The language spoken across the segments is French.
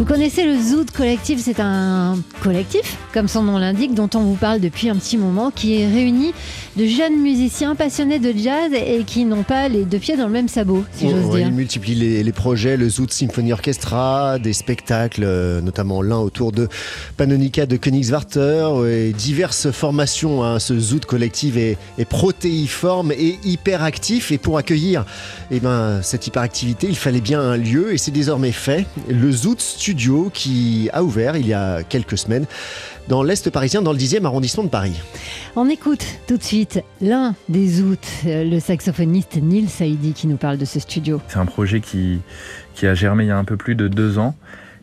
Vous connaissez le Zoot Collectif, c'est un collectif, comme son nom l'indique, dont on vous parle depuis un petit moment, qui est réuni de jeunes musiciens passionnés de jazz et qui n'ont pas les deux pieds dans le même sabot, si Ouais, j'ose ouais, dire. Il multiplie les, les projets, le Zoot Symphony Orchestra, des spectacles, euh, notamment l'un autour de Panonica de Königswarter, et diverses formations. hein. Ce Zoot collectif est, est protéiforme et hyperactif. Et pour accueillir eh ben, cette hyperactivité, il fallait bien un lieu, et c'est désormais fait. Le Zoot Studio qui a ouvert il y a quelques semaines dans l'Est parisien, dans le 10e arrondissement de Paris. On écoute tout de suite l'un des Zoot, euh, le saxophoniste Neil Saidi, qui nous parle de ce studio. C'est un projet qui, qui a germé il y a un peu plus de deux ans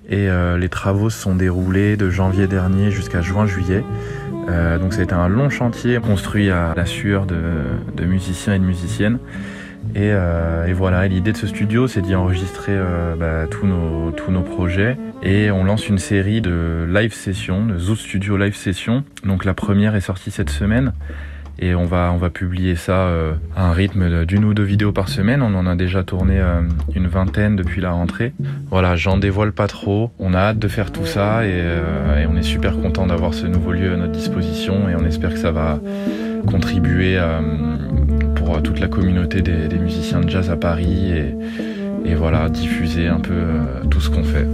et euh, les travaux se sont déroulés de janvier dernier jusqu'à juin-juillet. Euh, donc ça a été un long chantier construit à la sueur de, de musiciens et de musiciennes. Et, euh, et voilà, l'idée de ce studio, c'est d'y enregistrer euh, bah, tous, nos, tous nos projets. Et on lance une série de live sessions, de Zoo Studio Live Sessions. Donc la première est sortie cette semaine. Et on va, on va publier ça euh, à un rythme d'une ou deux vidéos par semaine. On en a déjà tourné euh, une vingtaine depuis la rentrée. Voilà, j'en dévoile pas trop. On a hâte de faire tout ça et, euh, et on est super content d'avoir ce nouveau lieu à notre disposition et on espère que ça va contribuer euh, pour toute la communauté des, des musiciens de jazz à Paris et, et voilà, diffuser un peu euh, tout ce qu'on fait.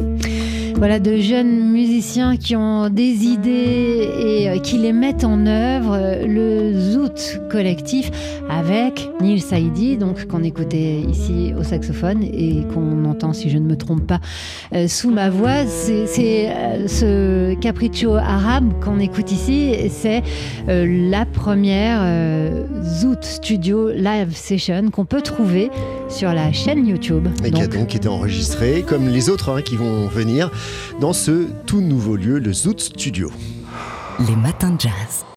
Voilà, de jeunes musiciens qui ont des idées et euh, qui les mettent en œuvre. Euh, Le Zoot collectif avec Neil Saidi, donc qu'on écoutait ici au saxophone et qu'on entend, si je ne me trompe pas, euh, sous ma voix. C'est ce capriccio arabe qu'on écoute ici. C'est la première Zoot Studio Live Session qu'on peut trouver sur la chaîne YouTube. Et qui a Donc, donc été enregistré, comme les autres hein, qui vont venir, dans ce tout nouveau lieu, le Zoot Studio. Les matins de jazz.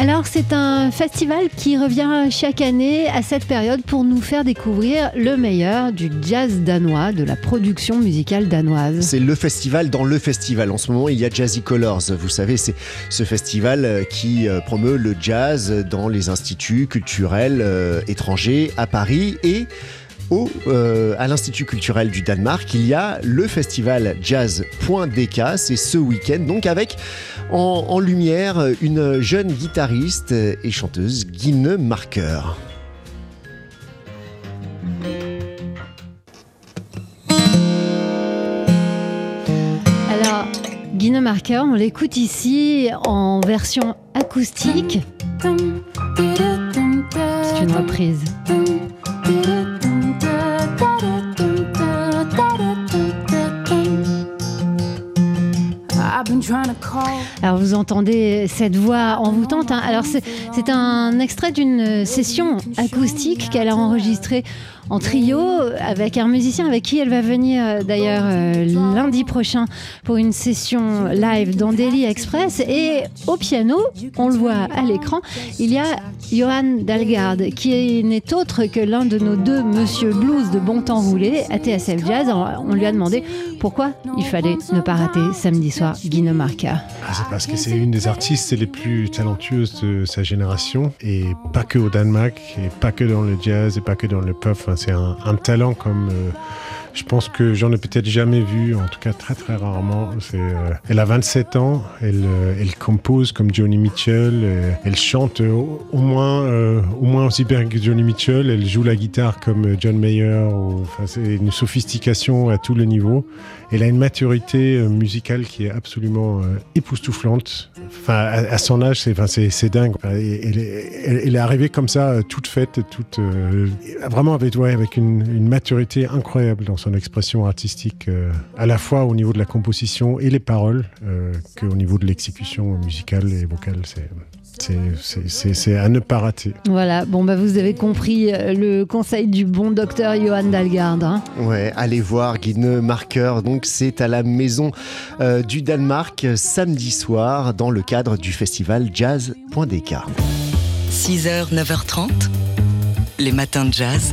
Alors c'est un festival qui revient chaque année à cette période pour nous faire découvrir le meilleur du jazz danois, de la production musicale danoise. C'est le festival dans le festival. En ce moment, il y a Jazzy Colors. Vous savez, c'est ce festival euh, qui euh, promeut le jazz dans les instituts culturels euh, étrangers à Paris et au, euh, à l'Institut culturel du Danemark, il y a le festival jazz.dk. C'est ce week-end, donc avec en, en lumière une jeune guitariste et chanteuse, Guine Marker. Alors Guine Marker, on l'écoute ici en version acoustique. C'est une reprise. Alors vous entendez cette voix envoûtante. hein. Alors c'est un extrait d'une session acoustique qu'elle a enregistrée en trio avec un musicien avec qui elle va venir euh, d'ailleurs euh, lundi prochain pour une session live dans Daily Express. Et au piano, on le voit à l'écran, il y a Johan Dalgard qui n'est autre que l'un de nos deux Monsieur Blues de bon temps roulé à TSF Jazz. On lui a demandé pourquoi il fallait ne pas rater samedi soir Guino Marca. Ah, C'est parce que c'est une des artistes les plus talentueuses de sa génération et pas que au Danemark et pas que dans le jazz et pas que dans le. Enfin, c'est un, talent comme euh, je pense que j'en ai peut-être jamais vu, en tout cas très très rarement. Euh, elle a 27 ans, elle, euh, elle compose comme Johnny Mitchell, euh, elle chante au, moins au moins aussi bien que Johnny Mitchell, elle joue la guitare comme John Mayer. c'est une sophistication à tous les niveaux. Elle a une maturité musicale qui est absolument époustouflante. À, son âge, c'est, dingue. Elle, est- arrivée comme ça, toute faite, toute vraiment avec, une maturité incroyable dans son expression artistique, euh, à la fois au niveau de la composition et les paroles, euh, qu'au niveau de l'exécution musicale et vocale. C'est, c'est, à ne pas rater. Voilà, bon bah vous avez compris euh, le conseil du bon docteur Johan Dalgard. hein. Ouais, allez voir Guine Marker. Donc, c'est à la maison euh, du Danemark samedi soir dans le cadre du festival jazz.dk. 6h, 9h30, les matins de jazz.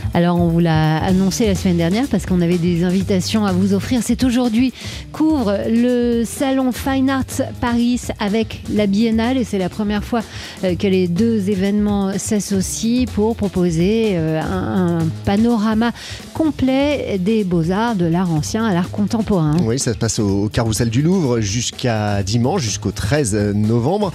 Alors on vous l'a annoncé la semaine dernière parce qu'on avait des invitations à vous offrir. C'est aujourd'hui couvre le salon Fine Arts Paris avec la Biennale et c'est la première fois euh, que les deux événements s'associent pour proposer euh, un, panorama complet des beaux-arts, de l'art ancien à l'art contemporain. Oui, ça se passe au Carrousel du Louvre jusqu'à dimanche, jusqu'au 13 novembre.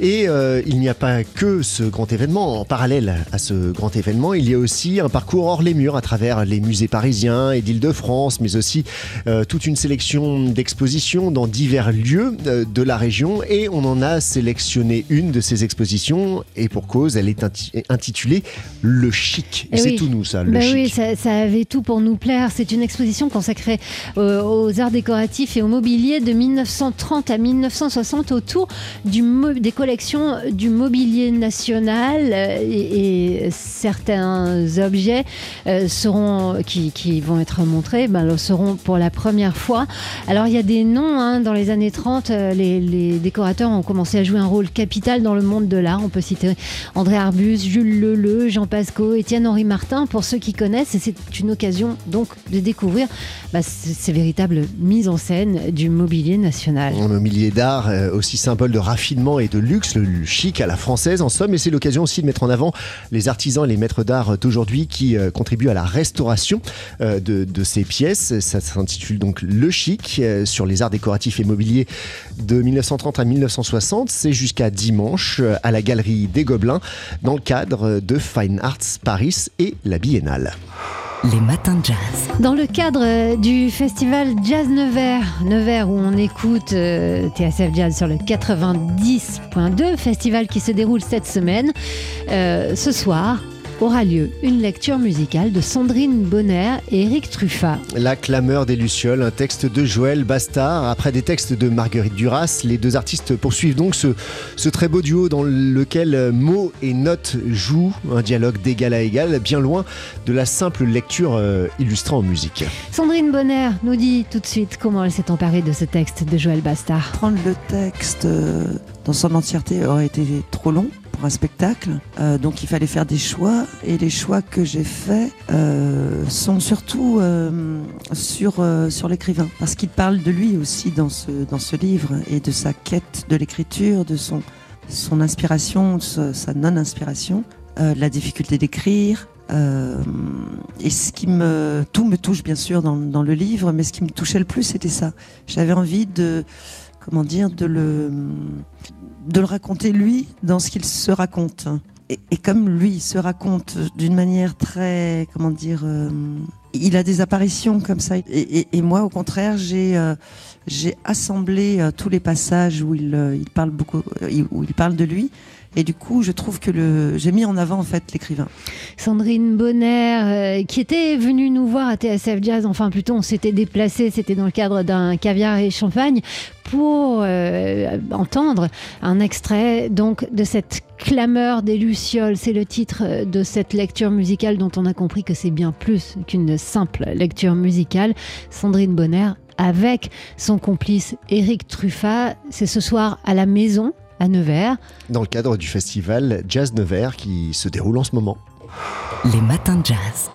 Et euh, il n'y a pas que ce grand événement. En parallèle à ce grand événement, il y a aussi un parcours hors les murs à travers les musées parisiens et d'Île-de-France, mais aussi euh, toute une sélection d'expositions dans divers lieux euh, de la région. Et on en a sélectionné une de ces expositions, et pour cause, elle est inti- intitulée Le Chic. Et Eh c'est oui. tout nous, ça, Le Ben Chic. oui, ça, ça avait tout pour nous plaire. C'est une exposition consacrée euh, aux arts décoratifs et au mobilier de 1930 à 1960 autour du des collections du mobilier national et, et certains objets euh, seront qui, qui vont être montrés ben, le seront pour la première fois. Alors il y a des noms hein, dans les années 30, euh, les, les décorateurs ont commencé à jouer un rôle capital dans le monde de l'art. On peut citer André Arbus, Jules Leleu, Jean Pasco, Étienne-Henri Martin, pour ceux qui connaissent. Et c'est une occasion donc de découvrir bah, ces véritables mises en scène du mobilier national. Un mobilier d'art euh, aussi symbole de raffinement et de luxe, le chic à la française en somme, et c'est l'occasion aussi de mettre en avant les artisans et les maîtres d'art d'aujourd'hui qui euh, contribuent à la restauration euh, de, de ces pièces. Ça s'intitule donc Le Chic euh, sur les arts décoratifs et mobiliers de 1930 à 1960. C'est jusqu'à dimanche à la Galerie des Gobelins dans le cadre de Fine Arts Paris et la Biennale. Les matins de jazz. Dans le cadre du festival Jazz Nevers, Nevers où on écoute euh, TSF Jazz sur le 90.2, festival qui se déroule cette semaine, euh, ce soir aura lieu une lecture musicale de Sandrine Bonner et Eric Truffat. La clameur des Lucioles, un texte de Joël Bastard. Après des textes de Marguerite Duras, les deux artistes poursuivent donc ce, ce très beau duo dans lequel mots et notes jouent, un dialogue d'égal à égal, bien loin de la simple lecture euh, illustrant en musique. Sandrine Bonner nous dit tout de suite comment elle s'est emparée de ce texte de Joël Bastard. Prendre le texte euh, dans son entièreté aurait été trop long un spectacle, Euh, donc il fallait faire des choix et les choix que j'ai faits euh, sont surtout euh, sur, sur l'écrivain parce qu'il parle de lui aussi dans ce, dans ce livre et de sa quête de l'écriture, de son, son inspiration, sa, non-inspiration, la difficulté d'écrire. Et ce qui me tout me touche bien sûr dans, dans le livre, mais ce qui me touchait le plus c'était ça. J'avais envie de comment dire de le de le raconter lui dans ce qu'il se raconte. Et, comme lui se raconte d'une manière très comment dire, euh, il a des apparitions comme ça. Et, moi au contraire j'ai euh, j'ai assemblé euh, tous les passages où il, il parle beaucoup, où il parle de lui. Et du coup, je trouve que le, j'ai mis en avant en fait l'écrivain. Sandrine Bonner, euh, qui était venue nous voir à TSF Jazz, enfin plutôt on s'était déplacé, c'était dans le cadre d'un caviar et champagne, pour euh, entendre un extrait donc de cette clameur des Lucioles. C'est le titre euh, de cette lecture musicale dont on a compris que c'est bien plus qu'une simple lecture musicale. Sandrine Bonner avec son complice Éric Truffat, c'est ce soir à la maison à Nevers. Dans le cadre du festival Jazz Nevers qui se déroule en ce moment. Les matins de jazz.